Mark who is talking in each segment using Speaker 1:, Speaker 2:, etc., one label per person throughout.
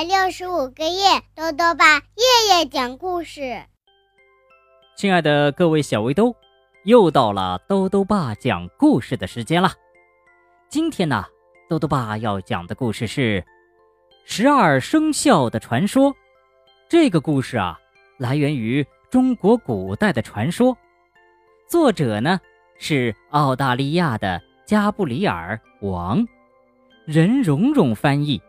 Speaker 1: 百六十五个夜，豆豆爸夜夜讲故事。
Speaker 2: 亲爱的各位小围兜，又到了豆豆爸讲故事的时间了。今天呢，豆豆爸要讲的故事是《十二生肖的传说》。这个故事啊，来源于中国古代的传说，作者呢是澳大利亚的加布里尔·王，任蓉蓉翻译，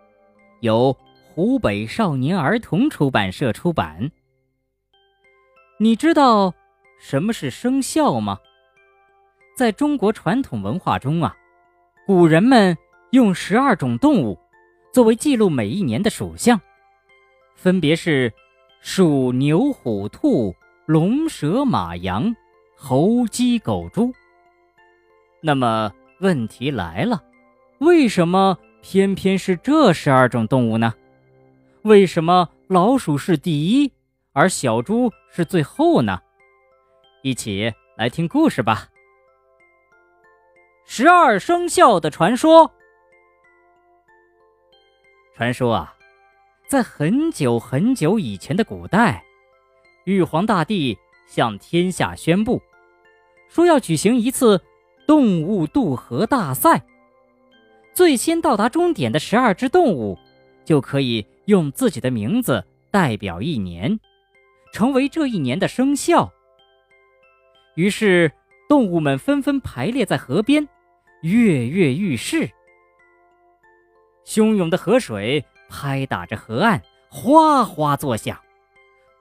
Speaker 2: 由湖北少年儿童出版社出版。你知道什么是生肖吗？在中国传统文化中啊，古人们用十二种动物作为记录每一年的属相，分别是鼠、牛、虎、兔、龙、蛇、马、羊、猴、鸡、狗、猪。那么问题来了，为什么偏偏是这十二种动物呢？为什么老鼠是第一，而小猪是最后呢？一起来听故事吧。十二生肖的传说。传说啊，在很久很久以前的古代，玉皇大帝向天下宣布，说要举行一次动物渡河大赛。最先到达终点的十二只动物，就可以。用自己的名字代表一年，成为这一年的生肖。于是，动物们纷纷排列在河边，跃跃欲试。汹涌的河水拍打着河岸，哗哗作响。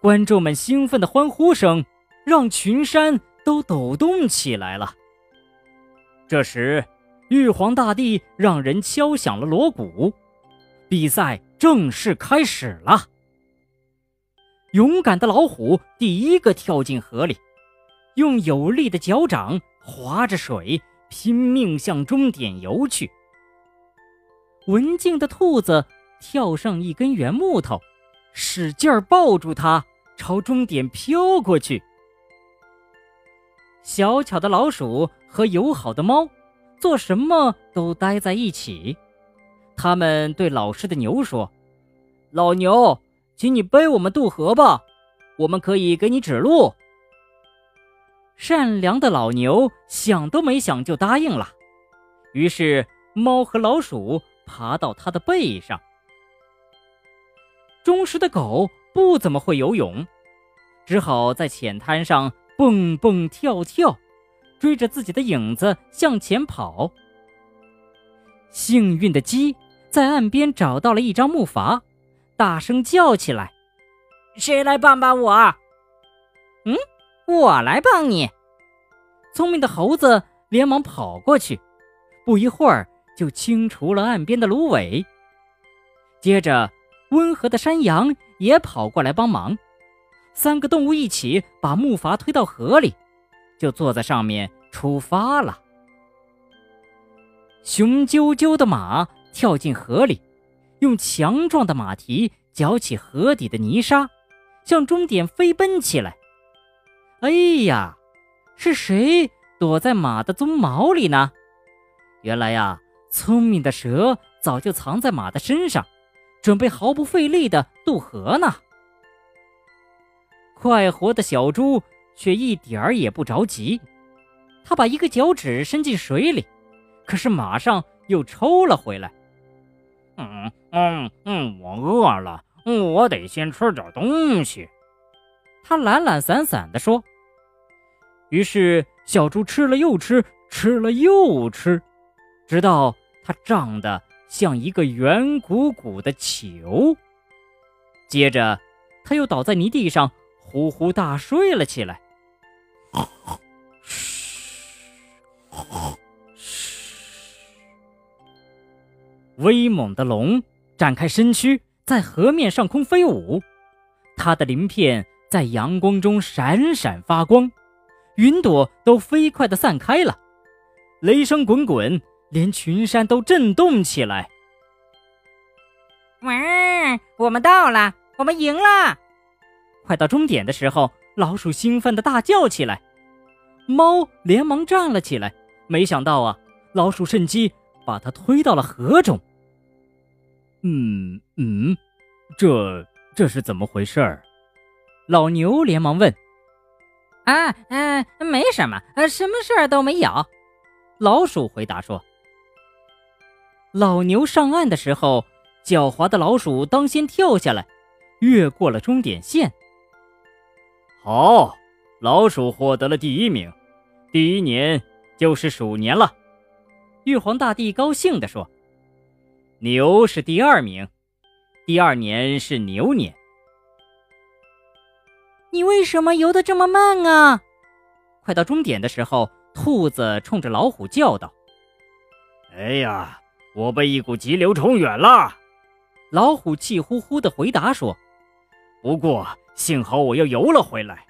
Speaker 2: 观众们兴奋的欢呼声让群山都抖动起来了。这时，玉皇大帝让人敲响了锣鼓，比赛。正式开始了。勇敢的老虎第一个跳进河里，用有力的脚掌划着水，拼命向终点游去。文静的兔子跳上一根圆木头，使劲儿抱住它，朝终点飘过去。小巧的老鼠和友好的猫，做什么都待在一起。他们对老实的牛说：“老牛，请你背我们渡河吧，我们可以给你指路。”善良的老牛想都没想就答应了。于是，猫和老鼠爬到它的背上。忠实的狗不怎么会游泳，只好在浅滩上蹦蹦跳跳，追着自己的影子向前跑。幸运的鸡。在岸边找到了一张木筏，大声叫起来：“谁来帮帮我？”“嗯，我来帮你。”聪明的猴子连忙跑过去，不一会儿就清除了岸边的芦苇。接着，温和的山羊也跑过来帮忙。三个动物一起把木筏推到河里，就坐在上面出发了。雄赳赳的马。跳进河里，用强壮的马蹄搅起河底的泥沙，向终点飞奔起来。哎呀，是谁躲在马的鬃毛里呢？原来呀，聪明的蛇早就藏在马的身上，准备毫不费力的渡河呢。快活的小猪却一点儿也不着急，他把一个脚趾伸进水里，可是马上又抽了回来。
Speaker 3: 嗯嗯嗯，我饿了，我得先吃点东西。
Speaker 2: 他懒懒散散地说。于是小猪吃了又吃，吃了又吃，直到它胀得像一个圆鼓鼓的球。接着，他又倒在泥地上呼呼大睡了起来。威猛的龙展开身躯，在河面上空飞舞，它的鳞片在阳光中闪闪发光，云朵都飞快地散开了，雷声滚滚，连群山都震动起来。
Speaker 4: 哇，我们到了，我们赢了！
Speaker 2: 快到终点的时候，老鼠兴奋地大叫起来，猫连忙站了起来，没想到啊，老鼠趁机把它推到了河中。嗯嗯，这这是怎么回事儿？老牛连忙问。
Speaker 4: 啊，嗯，没什么，呃，什么事儿都没有。
Speaker 2: 老鼠回答说。老牛上岸的时候，狡猾的老鼠当先跳下来，越过了终点线。
Speaker 3: 好，老鼠获得了第一名，第一年就是鼠年了。
Speaker 2: 玉皇大帝高兴地说：“牛是第二名，第二年是牛年。”
Speaker 4: 你为什么游得这么慢啊？
Speaker 2: 快到终点的时候，兔子冲着老虎叫道：“
Speaker 3: 哎呀，我被一股急流冲远了！”
Speaker 2: 老虎气呼呼地回答说：“
Speaker 3: 不过幸好我又游了回来。”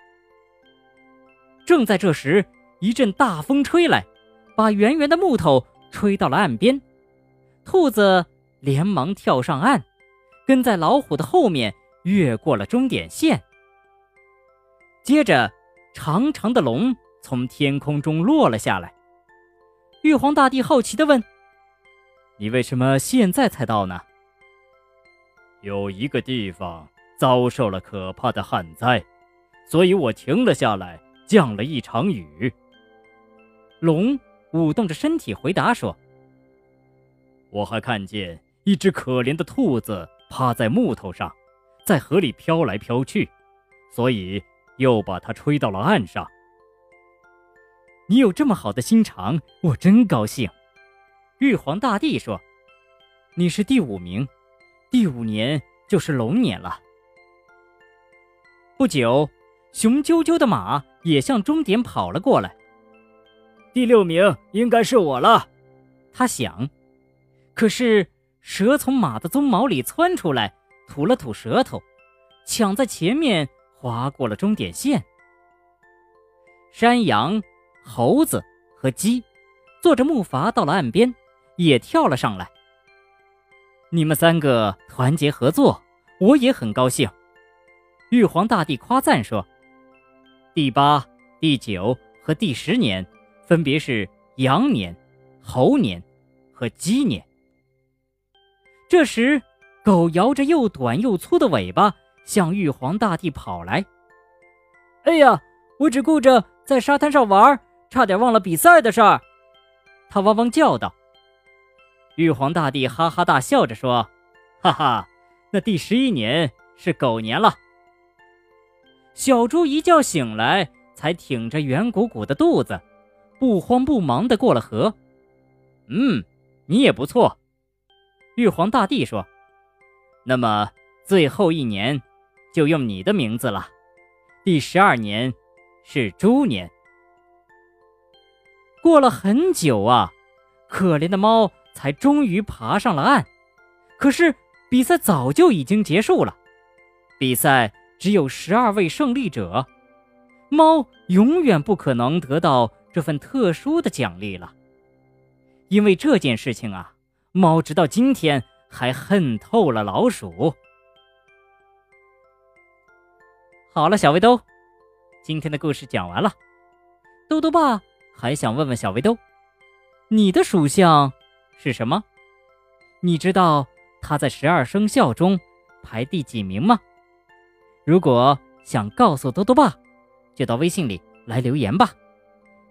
Speaker 2: 正在这时，一阵大风吹来，把圆圆的木头吹到了岸边。兔子连忙跳上岸，跟在老虎的后面，越过了终点线。接着，长长的龙从天空中落了下来。玉皇大帝好奇地问：“你为什么现在才到呢？”
Speaker 3: 有一个地方遭受了可怕的旱灾，所以我停了下来，降了一场雨。
Speaker 2: 龙舞动着身体回答说：“
Speaker 3: 我还看见一只可怜的兔子趴在木头上，在河里飘来飘去，所以。”又把它吹到了岸上。
Speaker 2: 你有这么好的心肠，我真高兴。玉皇大帝说：“你是第五名，第五年就是龙年了。”不久，雄赳赳的马也向终点跑了过来。
Speaker 3: 第六名应该是我了，
Speaker 2: 他想。可是蛇从马的鬃毛里窜出来，吐了吐舌头，抢在前面。划过了终点线，山羊、猴子和鸡坐着木筏到了岸边，也跳了上来。你们三个团结合作，我也很高兴。玉皇大帝夸赞说：“第八、第九和第十年分别是羊年、猴年和鸡年。”这时，狗摇着又短又粗的尾巴。向玉皇大帝跑来！
Speaker 4: 哎呀，我只顾着在沙滩上玩，差点忘了比赛的事儿。
Speaker 2: 他汪汪叫道。玉皇大帝哈哈大笑着说：“哈哈，那第十一年是狗年了。”小猪一觉醒来，才挺着圆鼓鼓的肚子，不慌不忙地过了河。嗯，你也不错。玉皇大帝说：“那么最后一年。”就用你的名字了。第十二年是猪年。过了很久啊，可怜的猫才终于爬上了岸。可是比赛早就已经结束了，比赛只有十二位胜利者，猫永远不可能得到这份特殊的奖励了。因为这件事情啊，猫直到今天还恨透了老鼠。好了，小围兜，今天的故事讲完了。兜兜爸还想问问小围兜，你的属相是什么？你知道它在十二生肖中排第几名吗？如果想告诉兜兜爸，就到微信里来留言吧。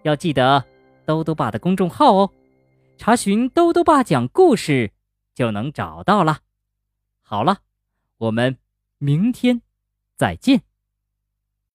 Speaker 2: 要记得兜兜爸的公众号哦，查询“兜兜爸讲故事”就能找到了。好了，我们明天再见。